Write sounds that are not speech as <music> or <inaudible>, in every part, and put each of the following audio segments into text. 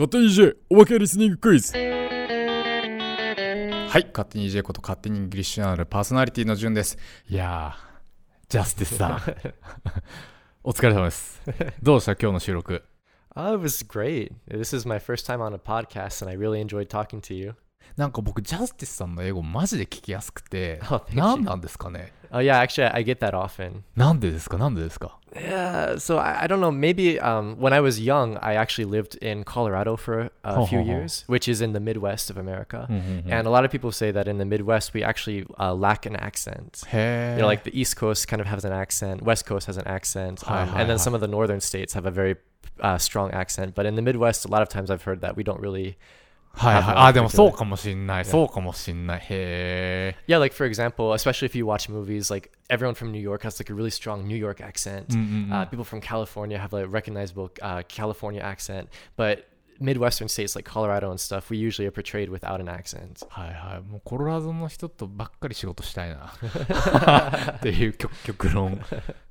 勝手に EJ おまけリスニングクイズ。はい。勝手に EJ こと勝手にイングリッシュナルパーソナリティの順です。いやージャスティスさん。<laughs> お疲れ様です。どうした？今日の収録。Oh, it was great. This is my first time on a podcast, and I really enjoyed talking to you. なんか僕ジャスティスさんの英語マジで聞きやすくて Oh, 何.なんですかね？Oh, yeah, actually, I get that often. なんでですかなんでですか Yeah, so I, I don't know. Maybe um, when I was young, I actually lived in Colorado for a Ho, few ho, ho. years, which is in the Midwest of America. うんうんうん And a lot of people say that in the Midwest, we actually uh, lack an accent. へ You え know, like the East Coast kind of has an accent, West Coast has an accent, Hi, um, hi, and then hi. some of the northern states have a very uh, strong accent. But in the Midwest, a lot of times I've heard that we don't really Hi, ah, Yeah. Like for example, especially if you watch movies, like everyone from New York has like a really strong New York accent. Mm, mm, uh, mm. People from California have like, a recognizable uh, California accent. But Midwestern states like Colorado and stuff, we usually are portrayed without an accent. <laughs> はいはい。もうコロラドの人とばっかり仕事したいな。<laughs> っていう極極論。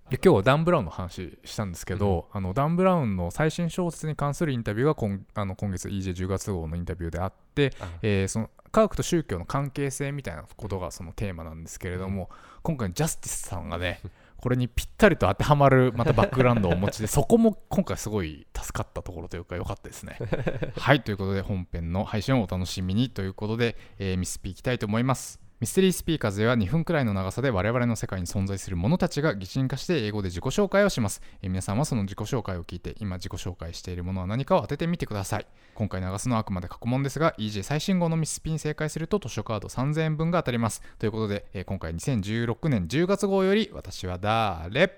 で今日はダン・ブラウンの話したんですけど、あのダン・ブラウンの最新小説に関するインタビューが今あの今月 EJ10 月号のインタビューであって、あ。えーその科学と宗教の関係性みたいなことがそのテーマなんですけれども、今回ジャスティスさんがね <laughs> これにぴったりと当てはまるまたバックグラウンドをお持ちで <laughs> そこも今回すごい助かったところというか良かったですね。<laughs> はいということで本編の配信をお楽しみにということで、えーミスピーいきたいと思いますミステリースピーカーズでは2分くらいの長さで我々の世界に存在する者たちが擬人化して英語で自己紹介をします、え皆さんはその自己紹介を聞いて今自己紹介しているものは何かを当ててみてください。今回流すのはあくまで過去問ですが EJ 最新号のミスピに正解すると図書カード3000円分が当たります。ということで、え今回2016年10月号より私は誰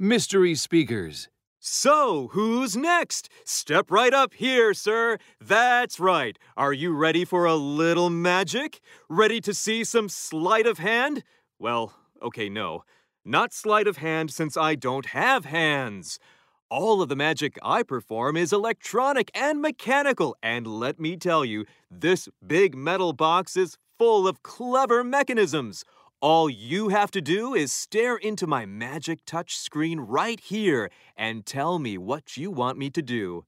？Mystery Speakers. So, who's next? Step right up here, sir. That's right. Are you ready for a little magic? Ready to see some sleight of hand? Well, okay, no. Not sleight of hand since I don't have hands. All of the magic I perform is electronic and mechanical, and let me tell you, this big metal box is full of clever mechanisms. All you have to do is stare into my magic touch screen right here and tell me what you want me to do.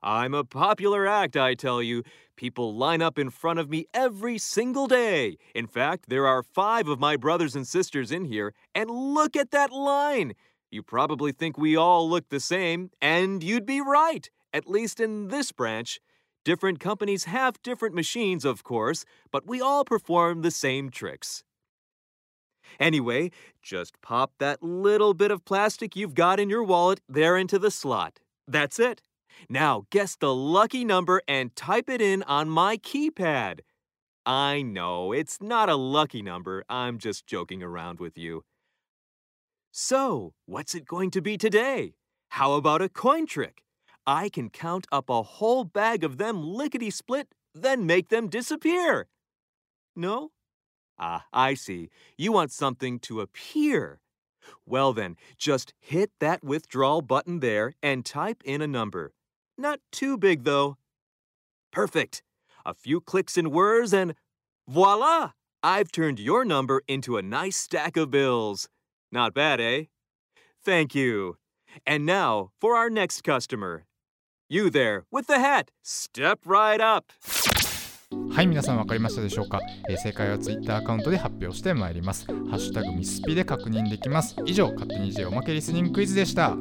I'm a popular act, I tell you. People line up in front of me every single day. In fact, there are five of my brothers and sisters in here, and look at that line. You probably think we all look the same, and you'd be right, at least in this branch. Different companies have different machines, of course, but we all perform the same tricks. Anyway, just pop that little bit of plastic you've got in your wallet there into the slot. That's it. Now guess the lucky number and type it in on my keypad. I know, it's not a lucky number. I'm just joking around with you. So, what's it going to be today? How about a coin trick? I can count up a whole bag of them lickety split, then make them disappear. No? Ah, I see. You want something to appear. Well, then, just hit that withdrawal button there and type in a number. Not too big, though. Perfect. A few clicks and whirs, and voila! I've turned your number into a nice stack of bills. Not bad, eh? Thank you. And now for our next customer. You there, with the hat, step right up. はい皆さん分かりましたでしょうか、えー正解は Twitter アカウントで発表してまいります。ハッシュタグミスピで確認できます。以上勝手に J おまけリスニングクイズでした。